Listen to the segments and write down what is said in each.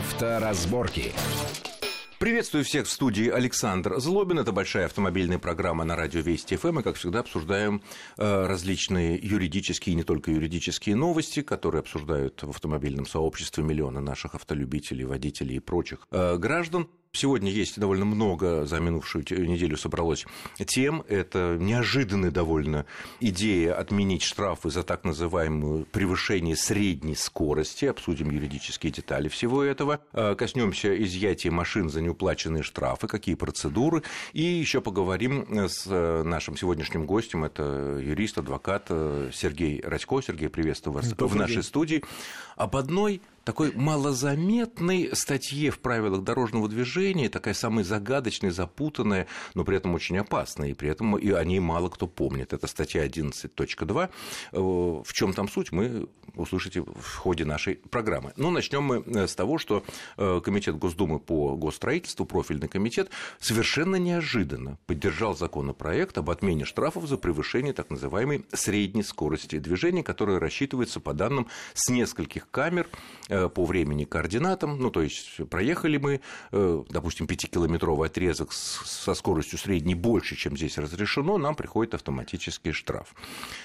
Авторазборки. Приветствую всех в студии Александр Злобин. Это большая автомобильная программа на радио Вести ФМ. Мы, как всегда, обсуждаем э, различные юридические и не только юридические новости, которые обсуждают в автомобильном сообществе миллионы наших автолюбителей, водителей и прочих э, граждан. Сегодня есть довольно много, за минувшую неделю собралось тем. Это неожиданная довольно идея отменить штрафы за так называемое превышение средней скорости. Обсудим юридические детали всего этого. А, коснемся изъятия машин за неуплаченные штрафы, какие процедуры. И еще поговорим с нашим сегодняшним гостем. Это юрист, адвокат Сергей Радько. Сергей, приветствую вас Добрый в нашей день. студии. Об одной такой малозаметной статье в правилах дорожного движения, такая самая загадочная, запутанная, но при этом очень опасная, и при этом и о ней мало кто помнит. Это статья 11.2. Э, в чем там суть, мы услышите в ходе нашей программы. Но начнем мы э, с того, что э, Комитет Госдумы по госстроительству, профильный комитет, совершенно неожиданно поддержал законопроект об отмене штрафов за превышение так называемой средней скорости движения, которая рассчитывается по данным с нескольких камер по времени координатам, ну, то есть проехали мы, э, допустим, 5-километровый отрезок со скоростью средней больше, чем здесь разрешено, нам приходит автоматический штраф.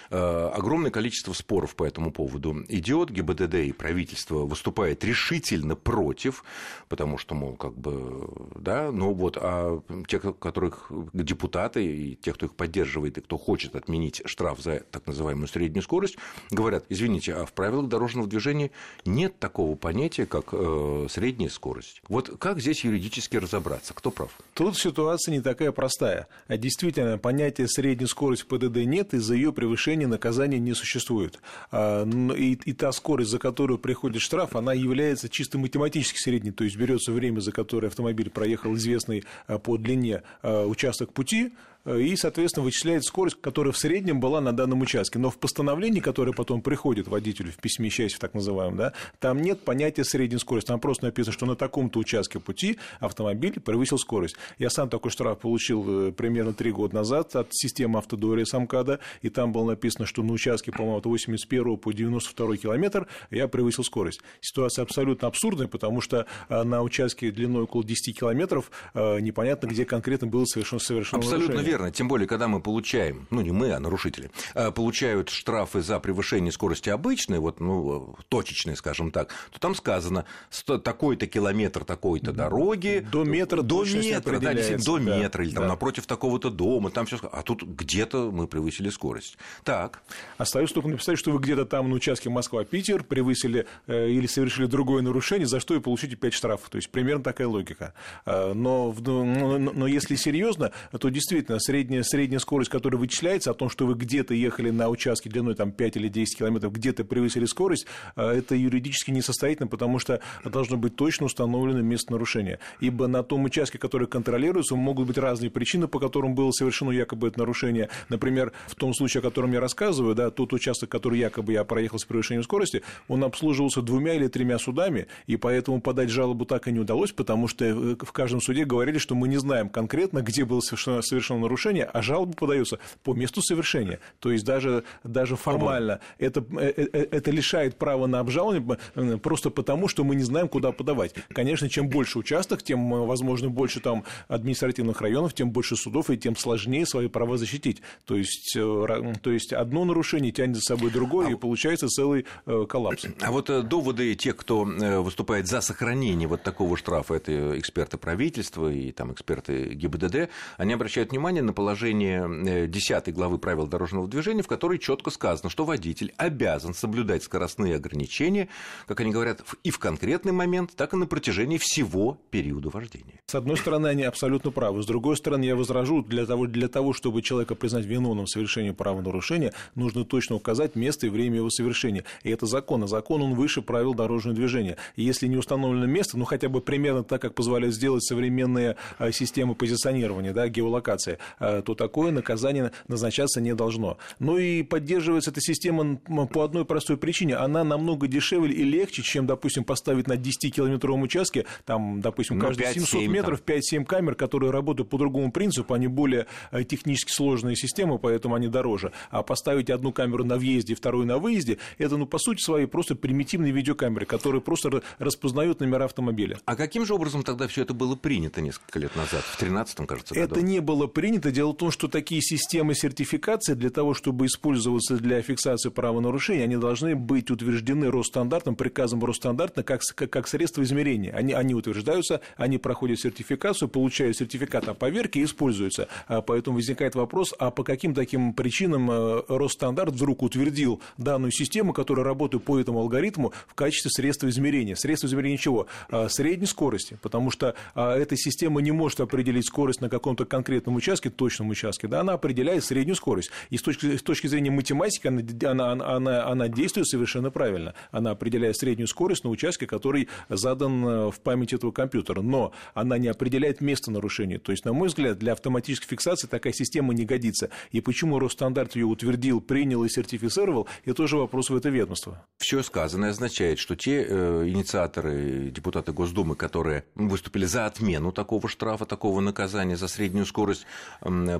Э, огромное количество споров по этому поводу идет, ГИБДД и правительство выступает решительно против, потому что, мол, как бы, да, но вот, а те, которых депутаты и те, кто их поддерживает и кто хочет отменить штраф за так называемую среднюю скорость, говорят, извините, а в правилах дорожного движения нет такого такого понятия, как э, средняя скорость. Вот как здесь юридически разобраться? Кто прав? Тут ситуация не такая простая. А действительно, понятия средней скорости ПДД нет, и за ее превышение наказания не существует. А, и, и та скорость, за которую приходит штраф, она является чисто математически средней, то есть берется время, за которое автомобиль проехал известный а, по длине а, участок пути, и, соответственно, вычисляет скорость, которая в среднем была на данном участке. Но в постановлении, которое потом приходит водителю в письме счастья, так называемом, да, там нет понятия средней скорости. Там просто написано, что на таком-то участке пути автомобиль превысил скорость. Я сам такой штраф получил э, примерно три года назад от системы автодория Самкада, и там было написано, что на участке, по-моему, от 81 по 92 километр я превысил скорость. Ситуация абсолютно абсурдная, потому что э, на участке длиной около 10 километров э, непонятно, где конкретно было совершено, совершено Абсолютно нарушение. Верно. Тем более, когда мы получаем, ну не мы, а нарушители, получают штрафы за превышение скорости обычной, вот, ну, точечные, скажем так, то там сказано, такой-то километр такой-то дороги. До метра До метра, да, до метра, или там да. напротив такого-то дома, там все А тут где-то мы превысили скорость. Так. Остается только написать, что вы где-то там на участке Москва-Питер превысили э, или совершили другое нарушение, за что и получите 5 штрафов. То есть примерно такая логика. Э, но, но, но если серьезно, то действительно средняя, средняя скорость, которая вычисляется, о том, что вы где-то ехали на участке длиной там, 5 или 10 километров, где-то превысили скорость, э, это юридически не состоятельно, потому что должно быть точно установлено место нарушения. Ибо на том участке, который контролируется, могут быть разные причины, по которым было совершено якобы это нарушение. Например, в том случае, о котором я рассказываю, да, тот участок, который якобы я проехал с превышением скорости, он обслуживался двумя или тремя судами, и поэтому подать жалобу так и не удалось, потому что э, в каждом суде говорили, что мы не знаем конкретно, где было совершено, совершено нарушение, а жалоба подается по месту совершения. То есть даже, даже формально это, э, э, это лишает права на обжалование просто потому, что мы не знаем, куда подавать. Конечно, чем больше участок, тем, возможно, больше там административных районов, тем больше судов, и тем сложнее свои права защитить. То есть, то есть одно нарушение тянет за собой другое, а... и получается целый коллапс. А вот доводы тех, кто выступает за сохранение вот такого штрафа, это эксперты правительства и там эксперты ГИБДД, они обращают внимание на положение 10 главы правил дорожного движения, в которой четко сказано, что водитель обязан соблюдать скоростные ограничения, как они говорят, и в конкретный момент, так и на протяжении всего периода вождения. С одной стороны, они абсолютно правы. С другой стороны, я возражу, для того, для того чтобы человека признать виновным в совершении правонарушения, нужно точно указать место и время его совершения. И это закон. А закон, он выше правил дорожного движения. И если не установлено место, ну хотя бы примерно так, как позволяет сделать современные а, системы позиционирования, да, геолокация, то такое наказание назначаться не должно. Ну и поддерживается эта система по одной простой причине. Она намного дешевле и легче, чем, допустим, поставить на 10-километровом участке, там, допустим, ну, каждые 700 метров 5-7 камер, которые работают по другому принципу, они более э, технически сложные системы, поэтому они дороже. А поставить одну камеру на въезде, вторую на выезде, это, ну, по сути своей, просто примитивные видеокамеры, которые просто распознают номера автомобиля. А каким же образом тогда все это было принято несколько лет назад, в 2013 кажется, году? Это не было принято. Дело в том, что такие системы сертификации для того, чтобы использоваться для фиксации правонарушений, они должны быть утверждены Росстандартом, приказом Росстандартом как, как, как средство измерения. Они, они утверждаются, они проходят сертификацию, получают сертификат о поверке и используются. А поэтому возникает вопрос, а по каким таким причинам э, Росстандарт вдруг утвердил данную систему, которая работает по этому алгоритму в качестве средства измерения? Средство измерения чего? А, средней скорости, потому что а, эта система не может определить скорость на каком-то конкретном участке, точном участке, да, она определяет среднюю скорость. И с точки, с точки зрения математики она, она, она, она действует совершенно правильно. Она определяет среднюю скорость на участке, который задан э, в памяти этого компьютера. Но она не определяет место нарушения. То есть, на мой взгляд, для автоматической фиксации такая система не годится. И почему Росстандарт ее утвердил, принял и сертифицировал, это тоже вопрос в это ведомство. Все сказанное означает, что те э, инициаторы, депутаты Госдумы, которые выступили за отмену такого штрафа, такого наказания за среднюю скорость,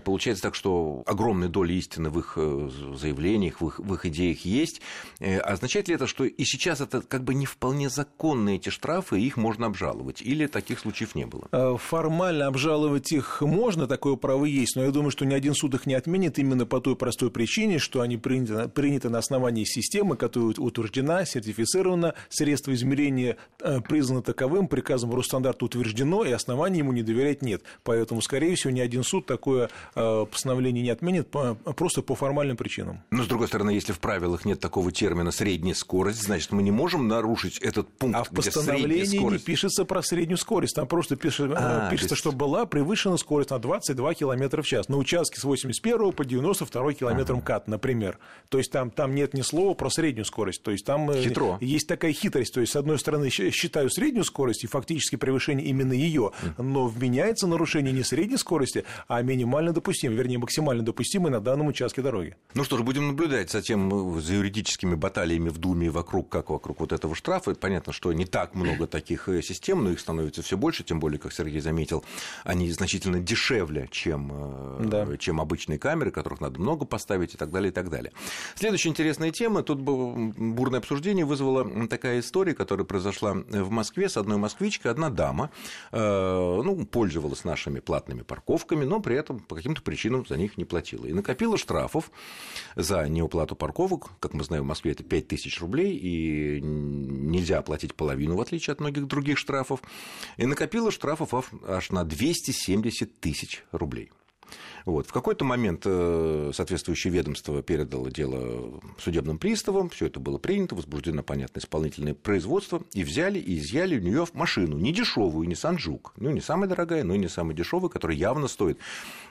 получается так, что огромная доля истины в их э, заявлениях, в их, в их идеях есть. Э, означает ли это, что и сейчас это как бы не вполне законные эти штрафы, их можно обжаловать? Или таких случаев не было? Э, формально обжаловать их можно, такое право есть, но я думаю, что ни один суд их не отменит именно по той простой причине, что они приняты, приняты на основании системы, которая утверждена, сертифицирована, средства измерения признаны таковым, приказом Росстандарта утверждено, и оснований ему не доверять нет. Поэтому, скорее всего, ни один суд такое постановление не отменит просто по формальным причинам. Но, с другой стороны, если в правилах нет такого термина «средняя скорость», значит, мы не можем нарушить этот пункт, А в постановлении не пишется про среднюю скорость. Там просто пишет, а, пишется, есть... что была превышена скорость на 22 км в час. На участке с 81 по 92 км ага. КАТ, например. То есть там, там нет ни слова про среднюю скорость. То есть там э, Хитро. есть такая хитрость. То есть, с одной стороны, считаю среднюю скорость и фактически превышение именно ее, но вменяется нарушение не средней скорости, а минимально допустимой, вернее, максимально допустимой на данном участке дороги. Ну что ж, будем наблюдать за тем, за юридическими баталиями в Думе вокруг, как вокруг вот этого штрафа. Понятно, что не так много таких э, систем, но их становится все больше, тем более, как Сергей заметил, они значительно дешевле, чем, э, да. чем обычные камеры, которых надо много поставить и так далее, и так далее. Следующая интересная тема. Тут бурное обсуждение вызвала такая история, которая произошла в Москве с одной москвичкой. Одна дама э, ну, пользовалась нашими платными парковками, но при этом по каким-то причинам за них не платила. И накопила штрафов за неуплату парковок. Как мы знаем, в Москве это 5 тысяч рублей, и нельзя оплатить половину, в отличие от многих других штрафов. И накопила штрафов аж на 270 тысяч рублей. Вот. В какой-то момент э, соответствующее ведомство передало дело судебным приставам, все это было принято, возбуждено, понятно, исполнительное производство, и взяли и изъяли у нее машину, не дешевую, не Санджук, ну, не самая дорогая, но и не самая дешевая, которая явно стоит,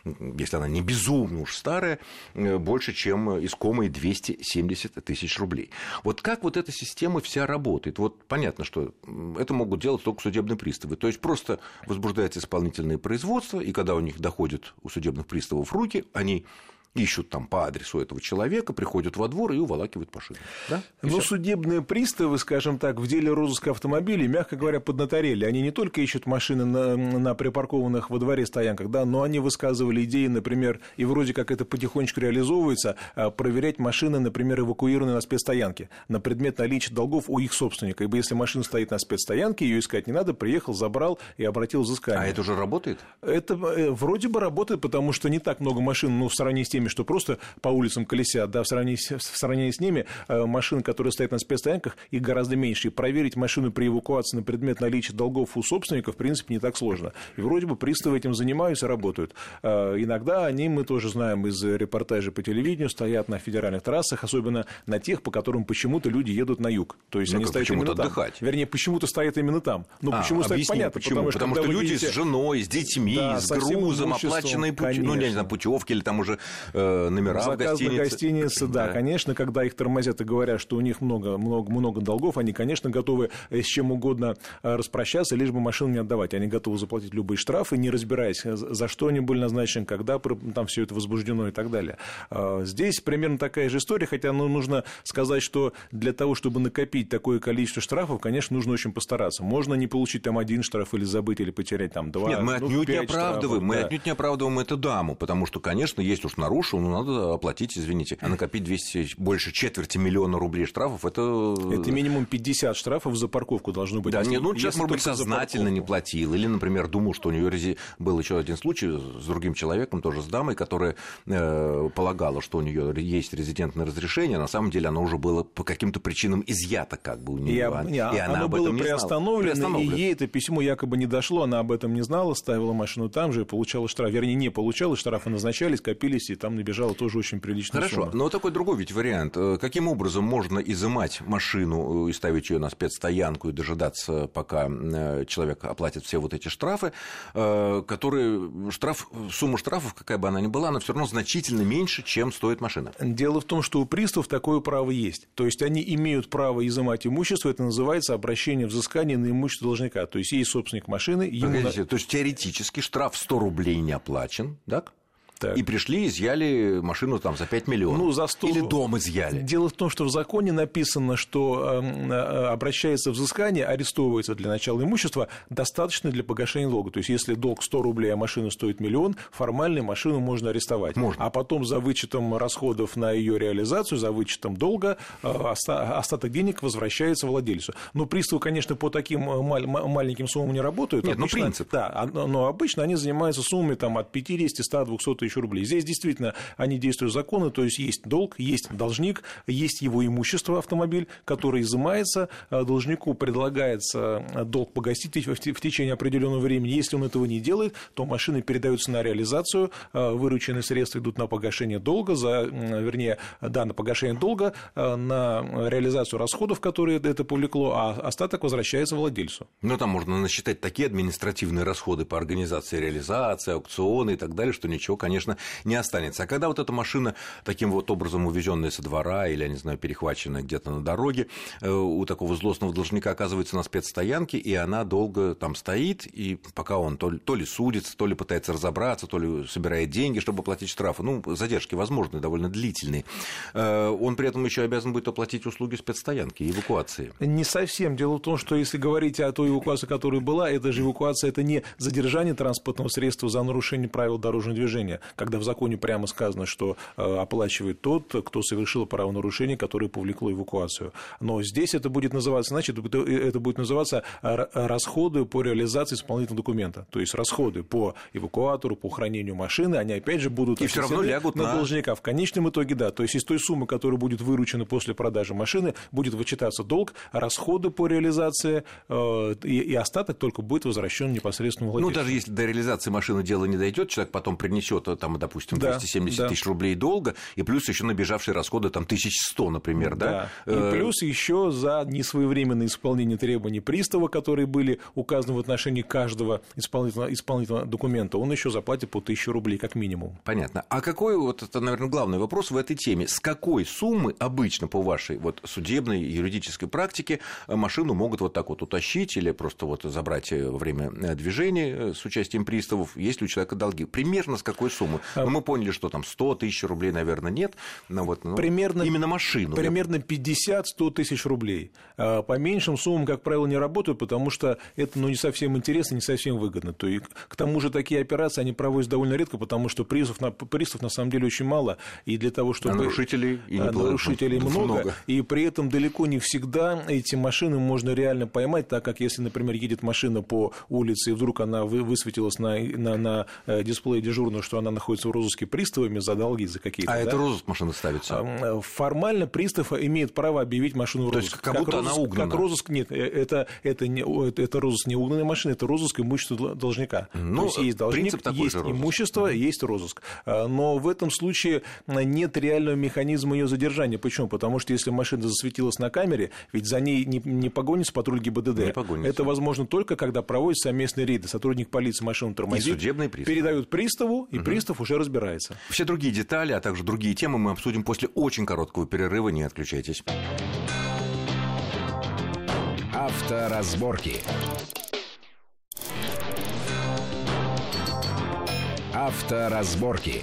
если она не безумно уж старая, э, больше, чем искомые 270 тысяч рублей. Вот как вот эта система вся работает? Вот понятно, что это могут делать только судебные приставы. То есть просто возбуждается исполнительное производство, и когда у них доходит у судебных приставов приставов руки, они ищут там по адресу этого человека, приходят во двор и уволакивают машину. Да? Но всё. судебные приставы, скажем так, в деле розыска автомобилей, мягко говоря, поднаторели. Они не только ищут машины на, на припаркованных во дворе стоянках, да, но они высказывали идеи, например, и вроде как это потихонечку реализовывается, а, проверять машины, например, эвакуированные на спецстоянке на предмет наличия долгов у их собственника. Ибо если машина стоит на спецстоянке, ее искать не надо, приехал, забрал и обратил взыскание. А это уже работает? Это э, вроде бы работает, потому что не так много машин, ну, в сравнении с теми, теми, что просто по улицам колесят, да, в сравнении, с, в сравнении с ними, э, машины, которые стоят на спецстоянках, их гораздо меньше. И проверить машину при эвакуации на предмет наличия долгов у собственника, в принципе, не так сложно. И вроде бы приставы этим занимаются, работают. Э, иногда они, мы тоже знаем из репортажей по телевидению, стоят на федеральных трассах, особенно на тех, по которым почему-то люди едут на юг. То есть ну, они стоят именно отдыхать. там. Вернее, почему-то стоят именно там. Ну, а, почему стоят, понятно. Почему? Потому, потому что, что люди видите... с женой, с детьми, да, с грузом, оплаченные пути... ну, не знаю, путевки или там уже э, номера Заказ в гостинице. на гостинице, да, да, конечно, когда их тормозят и говорят, что у них много, много, много долгов, они, конечно, готовы с чем угодно распрощаться, лишь бы машину не отдавать. Они готовы заплатить любые штрафы, не разбираясь, за что они были назначены, когда там все это возбуждено и так далее. Здесь примерно такая же история, хотя ну, нужно сказать, что для того, чтобы накопить такое количество штрафов, конечно, нужно очень постараться. Можно не получить там один штраф или забыть, или потерять там два. Нет, мы ну, отнюдь не оправдываем, штрафов, мы да. отнюдь не оправдываем эту даму, потому что, конечно, есть уж нарушил, но надо оплатить, извините. А накопить 200, больше четверти миллиона рублей штрафов, это... Это минимум 50 штрафов за парковку должно быть. Да, если, нет, ну, человек, может быть, сознательно не платил, или, например, думал, что у нее был еще один случай с другим человеком, тоже с дамой, которая э, полагала, что у нее есть резидентное разрешение, а на самом деле оно уже было по каким-то причинам изъято как бы у нее. И, об- и она оно об было этом не знала. приостановлено, Приостановлено. и ей это письмо якобы не дошло, она об этом не знала, ставила машину там же и получала штраф. Вернее, не получала, штрафы назначались, копились, и там набежала тоже очень приличная Хорошо, сумма. но такой другой ведь вариант. Э, Каким образом можно изымать машину э, и ставить ее на спецстоянку и дожидаться, пока э, человек оплатит все вот эти штрафы, которые штраф, сумма штрафов, какая бы она ни была, она все равно значительно меньше, чем стоит машина. Дело в том, что у приставов такое право есть. То есть они имеют право изымать имущество, это называется обращение взыскания на имущество должника. То есть есть собственник машины, ему... Погодите, то есть теоретически штраф 100 рублей не оплачен, так? Так. И пришли, изъяли машину там за 5 миллионов. Ну, за 100... Или дом изъяли. Дело в том, что в законе написано, что э, э, обращается взыскание, арестовывается для начала имущества, достаточно для погашения долга. То есть, если долг 100 рублей, а машина стоит миллион, формально машину можно арестовать. Можно. А потом за вычетом расходов на ее реализацию, за вычетом долга, э, оста- остаток денег возвращается владельцу. Но приставы, конечно, по таким э, маленьким суммам не работают. Нет, ну, Обычно- принцип. Да, а- но обычно они занимаются суммами там, от 50, 100, 200 тысяч рублей. Здесь действительно они действуют законы, то есть есть долг, есть должник, есть его имущество, автомобиль, который изымается, а должнику предлагается а, долг погасить в те- в течение определенного времени. Если он этого не делает, то машины передаются на реализацию, а, вырученные средства идут на погашение долга, за, вернее, да, на погашение долга, на реализацию расходов, которые это повлекло, а остаток возвращается владельцу. Ну, там можно насчитать такие административные расходы по организации реализации, аукционы и так далее, что ничего, конечно, не останется. А когда вот эта машина таким вот образом увезенная со двора или, я не знаю, перехваченная где-то на дороге, э, у такого злостного должника оказывается на спецстоянке, и она долго там стоит, и пока он то ли, то ли судится, то ли пытается разобраться, то ли собирает деньги, чтобы оплатить штрафы, ну, задержки возможны, довольно длительные, э, он при этом еще обязан будет оплатить услуги спецстоянки и эвакуации. Не совсем. Дело в том, что если говорить о той эвакуации, которая была, это же эвакуация, это не задержание транспортного средства за нарушение правил дорожного движения, когда в законе прямо сказано, что э, оплачивает тот, кто совершил правонарушение, которое повлекло эвакуацию. Но здесь это будет называться, значит, это- будет называться расходы по реализации исполнительного документа. То есть расходы по эвакуатору, по хранению машины, они опять же будут И всё равно лягут на на- должника. В конечном итоге, да. То есть из той суммы, которая будет выручена после продажи машины, будет вычитаться долг, расходы по реализации, э, и, и остаток только будет возвращен непосредственно владельцу. Ну, даже если до реализации машины дело не дойдет, человек потом принесет, э, там, допустим, Да, 270 да. тысяч рублей долга, и плюс еще набежавшие расходы, там, 1100, например, да? Да. Э, И плюс еще за несвоевременное исполнение требований пристава, которые были указаны в отношении каждого исполнительного, исполнительного документа, он еще заплатит по 1000 рублей как минимум. Понятно. А какой, вот это, наверное, главный вопрос в этой теме, с какой суммы обычно по вашей вот судебной юридической практике э, машину могут вот так вот утащить или просто вот забрать э, во время э, движения э, с участием приставов, если у человека долги? Примерно с какой суммы? Ну, мы поняли, что там 100 тысяч рублей, наверное, нет, но вот ну, Примерно- именно машину. Примерно 50-100 тысяч рублей. А По меньшим суммам, как правило, не работают, потому что это ну, не совсем интересно, не совсем выгодно. То и к тому же такие операции они проводятся довольно редко, потому что пристав на, пристав на самом деле очень мало. И для того, чтобы... А нарушителей и А не нарушителей много, много. И при этом далеко не всегда эти машины можно реально поймать, так как если, например, едет машина по улице, и вдруг она вы- высветилась на, на, на э, дисплее дежурного, что она находится в розыске приставами за долги, за какие-то. А да? это розыск машины ставится? А, Формально пристав имеет право объявить машину в То розыск. есть, как будто она розыск, угнана. Как розыск, нет, э, это, это, не, это, это розыск не угнанной машины, это розыск имущества дол- должника. Ну, То есть, есть должник, такой есть имущество, есть розыск. А, Но в этом случае нет реального механизма ее задержания. Почему? Потому что если машина засветилась на камере, ведь за ней не, не погонится патруль ГИБДД. Не погонится. Это возможно только, когда проводят совместные рейды. Сотрудник полиции машину тормозит, судебный пристав. передают приставу, и пристав автомобилистов уже разбирается. Все другие детали, а также другие темы мы обсудим после очень короткого перерыва. Не отключайтесь. Авторазборки. Авторазборки.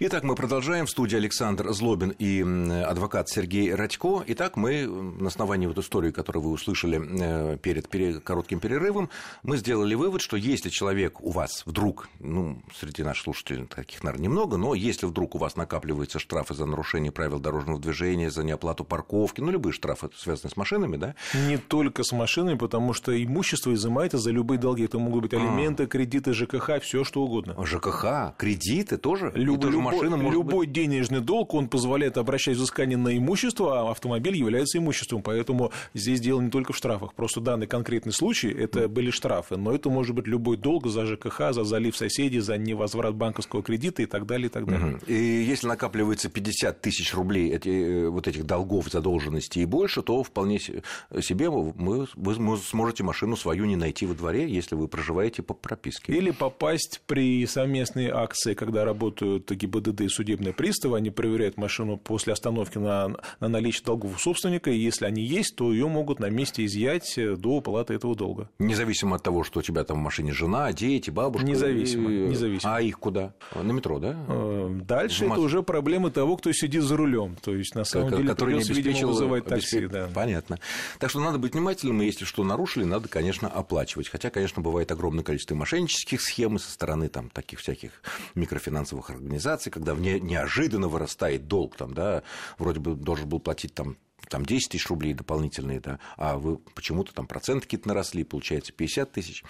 Итак, мы продолжаем. В студии Александр Злобин и адвокат Сергей Радько. Итак, мы на основании вот истории, которую вы услышали э, перед коротким перерывом, мы сделали вывод, что если человек у вас вдруг, ну, среди наших слушателей таких, наверное, немного, но если вдруг у вас накапливаются штрафы за нарушение правил дорожного движения, за неоплату парковки, ну, любые штрафы, связанные с машинами, да? Не только с машинами, потому что имущество изымается за любые долги. Это могут быть а. алименты, кредиты, ЖКХ, все что угодно. ЖКХ, кредиты тоже? Любые машина может Любой быть... денежный долг, он позволяет обращать взыскание на имущество, а автомобиль является имуществом. Поэтому здесь дело не только в штрафах. Просто данный конкретный случай – это были штрафы. Но это может быть любой долг за ЖКХ, за залив соседей, за невозврат банковского кредита и так далее, и так далее. Угу. И если накапливается 50 тысяч рублей эти, э, вот этих долгов, задолженности и больше, то вполне себе мы, вы сможете машину свою не найти во дворе, если вы проживаете по прописке. Или попасть при совместной акции, когда работают ГИБДД ГИБДД и судебные приставы, они проверяют машину после остановки на, на наличие долгов у собственника, и если они есть, то ее могут на месте изъять до уплаты этого долга. Независимо от того, что у тебя там в машине жена, дети, бабушка. Независимо. И... независимо. А их куда? На метро, да? Э, дальше это уже проблемы того, кто сидит за рулем. То есть, на самом деле, который придется, не видимо, вызывать такси. Обеспеч... Да. Понятно. Так что надо быть внимательным, и если что нарушили, надо, конечно, оплачивать. Хотя, конечно, бывает огромное количество мошеннических схем со стороны там, таких всяких микрофинансовых организаций, когда вне, неожиданно вырастает долг, там, да, вроде бы должен был платить там там 10 тысяч рублей дополнительные, да, а вы почему-то там проценты какие-то наросли, получается 50 тысяч.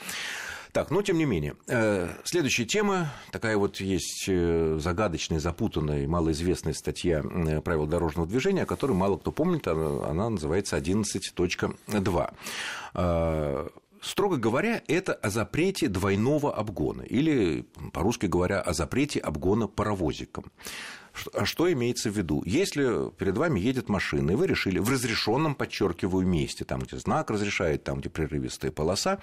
Так, но тем не менее. Э, следующая тема, такая вот есть э, загадочная, запутанная малоизвестная статья э, правил дорожного движения, о которой мало кто помнит, она называется 11.2. Строго говоря, это о запрете двойного обгона, или, по-русски говоря, о запрете обгона паровозиком. А что имеется в виду? Если перед вами едет машина, и вы решили в разрешенном, подчеркиваю, месте, там, где знак разрешает, там, где прерывистая полоса,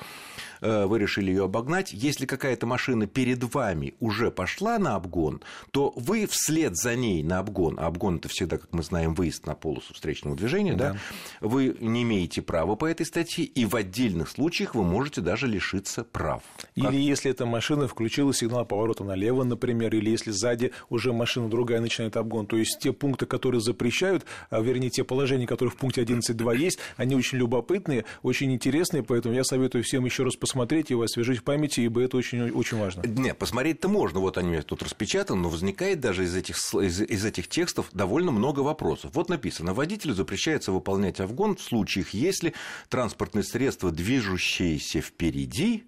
э, вы решили ее обогнать. Если какая-то машина перед вами уже пошла на обгон, то вы вслед за ней на обгон, а обгон это всегда, как мы знаем, выезд на полосу встречного движения, да. Да, вы не имеете права по этой статье, и в отдельных случаях вы можете даже лишиться прав. Или как? если эта машина включила сигнал поворота налево, например, или если сзади уже машина другая начинает обгон. То есть те пункты, которые запрещают, а, вернее, те положения, которые в пункте 11.2 есть, они очень любопытные, очень интересные, поэтому я советую всем еще раз посмотреть его, освежить в памяти, ибо это очень, очень важно. Нет, посмотреть-то можно, вот они тут распечатаны, но возникает даже из этих, из, из этих текстов довольно много вопросов. Вот написано, водителю запрещается выполнять обгон в случаях, если транспортное средство, движущееся впереди,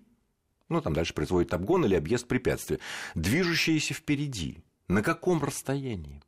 ну, там дальше производит обгон или объезд препятствия, движущееся впереди. На каком расстоянии?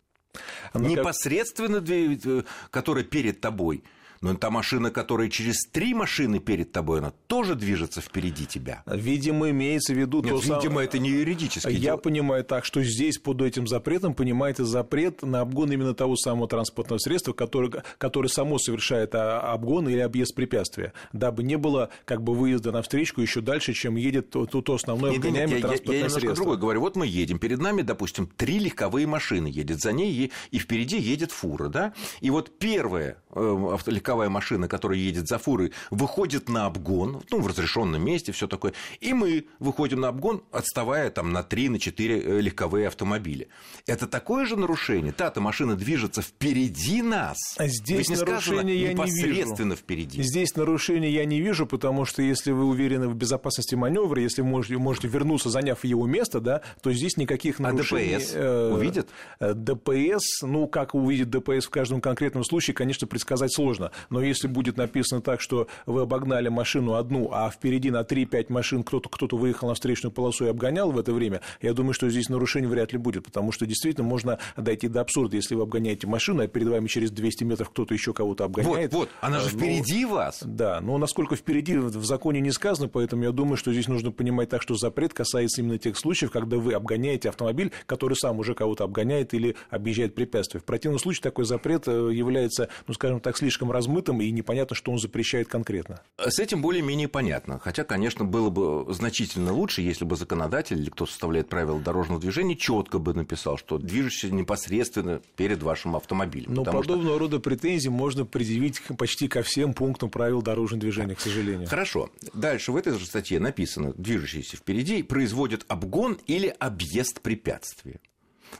А Непосредственно, как... которая перед тобой – но та машина, которая через три машины перед тобой, она тоже движется впереди тебя. Видимо, имеется в виду... Нет, то видимо, сам... это не юридически. Я дело. понимаю так, что здесь под этим запретом понимаете запрет на обгон именно того самого транспортного средства, который, который само совершает а, обгон или объезд препятствия, дабы не было как бы выезда на встречку еще дальше, чем едет то, то основное нет, обгоняемое нет, транспортное я, я немножко другое говорю. Вот мы едем, перед нами, допустим, три легковые машины едет за ней, и впереди едет фура, да? И вот первая э, легковая легковая машина, которая едет за фурой, выходит на обгон, ну, в разрешенном месте, все такое, и мы выходим на обгон, отставая там на 3, на 4 э, легковые автомобиля. Это такое же нарушение? Та-то машина движется впереди нас. А здесь Ведь нарушения я непосредственно не вижу. впереди. Здесь нарушения я не вижу, потому что если вы уверены в безопасности маневра, если вы можете, можете вернуться, заняв его место, да, то здесь никаких нарушений... А ДПС э, увидит? Э, ДПС, ну, как увидит ДПС в каждом конкретном случае, конечно, предсказать сложно но если будет написано так, что вы обогнали машину одну, а впереди на 3-5 машин кто-то кто выехал на встречную полосу и обгонял в это время, я думаю, что здесь нарушений вряд ли будет, потому что действительно можно дойти до абсурда, если вы обгоняете машину, а перед вами через 200 метров кто-то еще кого-то обгоняет. Вот, вот, она же ну, впереди вас. Да, но насколько впереди в законе не сказано, поэтому я думаю, что здесь нужно понимать так, что запрет касается именно тех случаев, когда вы обгоняете автомобиль, который сам уже кого-то обгоняет или объезжает препятствие. В противном случае такой запрет э, является, ну, скажем так, слишком раз размытым, и непонятно, что он запрещает конкретно. С этим более-менее понятно. Хотя, конечно, было бы значительно лучше, если бы законодатель или кто составляет правила дорожного движения четко бы написал, что движешься непосредственно перед вашим автомобилем. Но подобного что... рода претензии можно предъявить почти ко всем пунктам правил дорожного движения, к сожалению. Хорошо. Дальше в этой же статье написано, движущийся впереди производит обгон или объезд препятствия.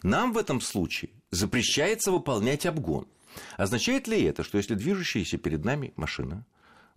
Нам в этом случае запрещается выполнять обгон. Означает ли это, что если движущаяся перед нами машина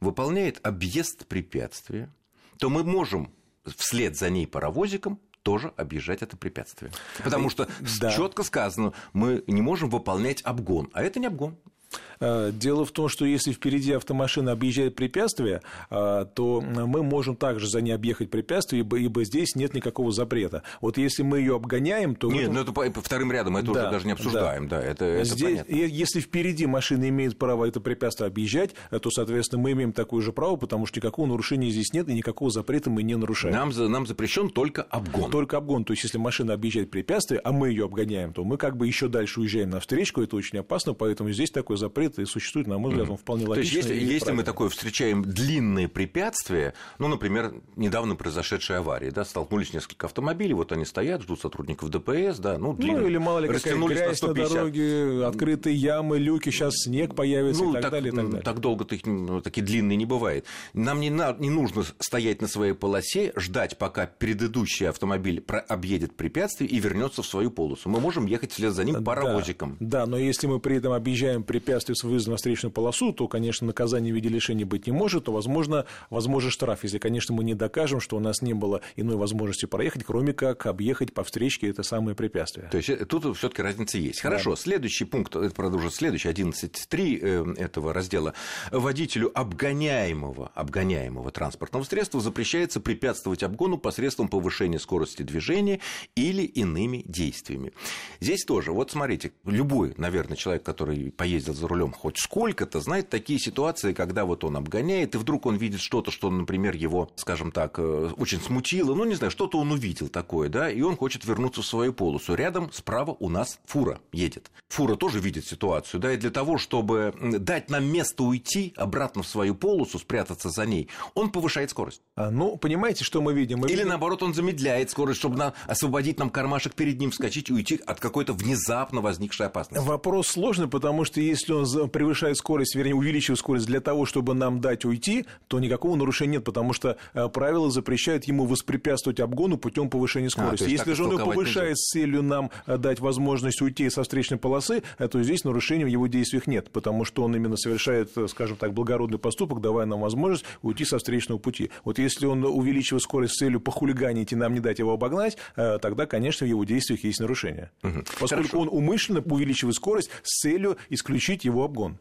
выполняет объезд препятствия, то мы можем вслед за ней паровозиком тоже объезжать это препятствие. Потому что да. четко сказано, мы не можем выполнять обгон, а это не обгон, Э, дело в том, что если впереди автомашина объезжает препятствие, э, то мы можем также за ней объехать препятствие, ибо, ибо здесь нет никакого запрета. Вот если мы ее обгоняем, то... Нет, ну это по вторым рядом, мы это да, уже даже не обсуждаем, да, да это, это здесь, понятно. Если впереди машина имеет право это препятствие объезжать, э, то, соответственно, мы имеем такое же право, потому что никакого нарушения здесь нет, и никакого запрета мы не нарушаем. Нам, нам запрещен только обгон. Только обгон. То есть, если машина объезжает препятствие, а мы ее обгоняем, то мы как бы еще дальше уезжаем на встречку, это очень опасно, поэтому здесь такой запрет и существует, на мой взгляд, он вполне логичный. То есть, если, если мы такое встречаем длинные препятствия, ну, например, недавно произошедшая авария, да, столкнулись несколько автомобилей, вот они стоят, ждут сотрудников ДПС, да, ну, длинные, ну или мало ли какая грязь на, на дороге, открытые ямы, люки, сейчас снег появится ну, и так, так далее, и так далее. Так долго-то их ну, такие длинные не бывает. Нам не, на, не нужно стоять на своей полосе, ждать, пока предыдущий автомобиль объедет препятствие и вернется в свою полосу. Мы можем ехать вслед за ним паровозиком. Да, да но если мы при этом объезжаем препятствие с выездом на встречную полосу, то, конечно, наказание в виде лишения быть не может, то, возможно, возможен штраф, если, конечно, мы не докажем, что у нас не было иной возможности проехать, кроме как объехать по встречке это самое препятствие. То есть э, тут все таки разница есть. Хорошо, да. следующий пункт, это, правда, уже следующий, 11.3 э, этого раздела. Водителю обгоняемого, обгоняемого транспортного средства запрещается препятствовать обгону посредством повышения скорости движения или иными действиями. Здесь тоже, вот смотрите, любой, наверное, человек, который поездил за рулем хоть сколько-то, знает такие ситуации, когда вот он обгоняет, и вдруг он видит что-то, что, например, его, скажем так, э, очень смутило, ну, не знаю, что-то он увидел такое, да, и он хочет вернуться в свою полосу. Рядом справа у нас фура едет. Фура тоже видит ситуацию, да, и для того, чтобы дать нам место уйти обратно в свою полосу, спрятаться за ней, он повышает скорость. А, ну, понимаете, что мы видим? Мы Или, видим... наоборот, он замедляет скорость, чтобы нам освободить нам кармашек перед ним, вскочить и уйти от какой-то внезапно возникшей опасности. Вопрос сложный, потому что если он превышает скорость, вернее, увеличивает скорость для того, чтобы нам дать уйти, то никакого нарушения нет, потому что э, правила запрещают ему воспрепятствовать обгону путем повышения а, скорости. А, Если же он ее повышает с целью нам э, дать возможность уйти со встречной полосы, э, то здесь нарушения в его действиях нет, потому что он именно совершает, скажем так, благородный поступок, давая нам возможность уйти со встречного пути. Вот если он увеличивает скорость с целью похулиганить и нам не дать его обогнать, тогда, конечно, в его действиях есть нарушение. Угу. Поскольку Хорошо. он умышленно увеличивает скорость с целью исключить его обгон.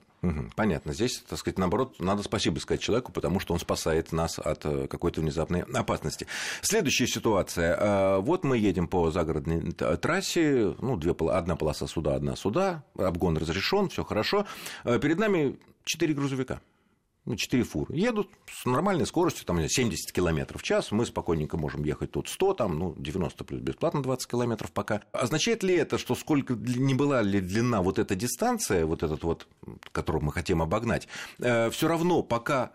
Понятно. Здесь, так сказать, наоборот, надо спасибо сказать человеку, потому что он спасает нас от э, какой-то внезапной опасности. Следующая ситуация. Э, вот мы едем по загородной трассе, ну, две, одна полоса суда, одна суда, обгон разрешен, все хорошо. Э, перед нами четыре грузовика 4 фуры, едут с нормальной скоростью, там, 70 км в час, мы спокойненько можем ехать тут 100, там, ну, 90 плюс бесплатно 20 км пока. Означает ли это, что сколько не была ли длина вот эта дистанция, вот этот вот, которую мы хотим обогнать, э, все равно пока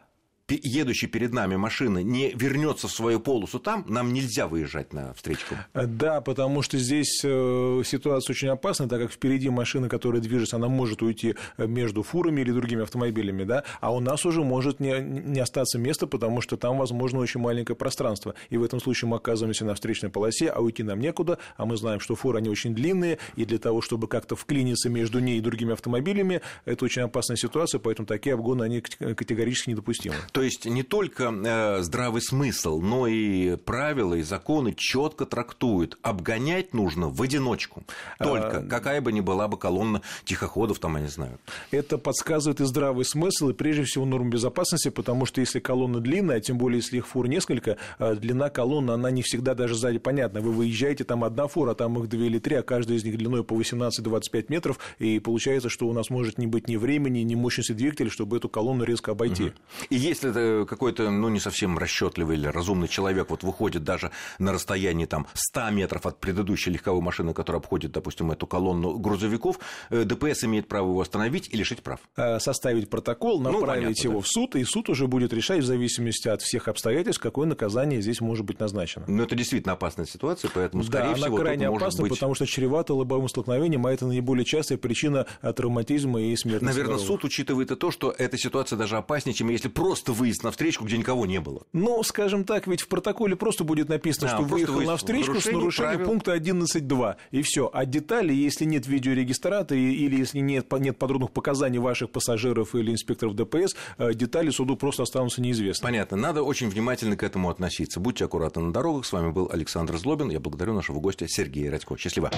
едущий перед нами машина не вернется в свою полосу там, нам нельзя выезжать на встречку. Да, потому что здесь э, ситуация очень опасна, так как впереди машина, которая движется, она может уйти э, между фурами или другими автомобилями, да, а у нас уже может не, не остаться места, потому что там, возможно, очень маленькое пространство. И в этом случае мы оказываемся на встречной полосе, а уйти нам некуда, а мы знаем, что фуры, они очень длинные, и для того, чтобы как-то вклиниться между ней и другими автомобилями, это очень опасная ситуация, поэтому такие обгоны, они категорически недопустимы. То есть не только э, здравый смысл, но и правила и законы четко трактуют. Обгонять нужно в одиночку. Только а... какая бы ни была бы колонна тихоходов, там, я не знаю. Это подсказывает и здравый смысл, и прежде всего норм безопасности, потому что если колонна длинная, а тем более если их фур несколько, э, длина колонны, она не всегда даже сзади понятна. Вы выезжаете, там одна фура, а там их две или три, а каждая из них длиной по 18-25 метров, и получается, что у нас может не быть ни времени, ни мощности двигателя, чтобы эту колонну резко обойти. Угу. И если если какой-то, ну, не совсем расчетливый или разумный человек вот выходит даже на расстоянии там 100 метров от предыдущей легковой машины, которая обходит, допустим, эту колонну грузовиков, ДПС имеет право его остановить и лишить прав. Составить протокол, ну, направить ну, понятно, его да. в суд, и суд уже будет решать в зависимости от всех обстоятельств, какое наказание здесь может быть назначено. Но это действительно опасная ситуация, поэтому, скорее да, всего, она крайне опасна, быть... потому что чревато лобовым столкновением, а это наиболее частая причина травматизма и смерти. Наверное, суд учитывает и то, что эта ситуация даже опаснее, чем если просто выезд на встречку, где никого не было. Ну, скажем так, ведь в протоколе просто будет написано, а, что выехал на встречку с нарушением правил. пункта 11.2, и все. А детали, если нет видеорегистратора или если нет, нет подробных показаний ваших пассажиров или инспекторов ДПС, э, детали суду просто останутся неизвестны. Понятно. Надо очень внимательно к этому относиться. Будьте аккуратны на дорогах. С вами был Александр Злобин. Я благодарю нашего гостя Сергея Радько. Счастливо.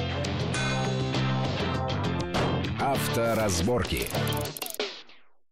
Авторазборки.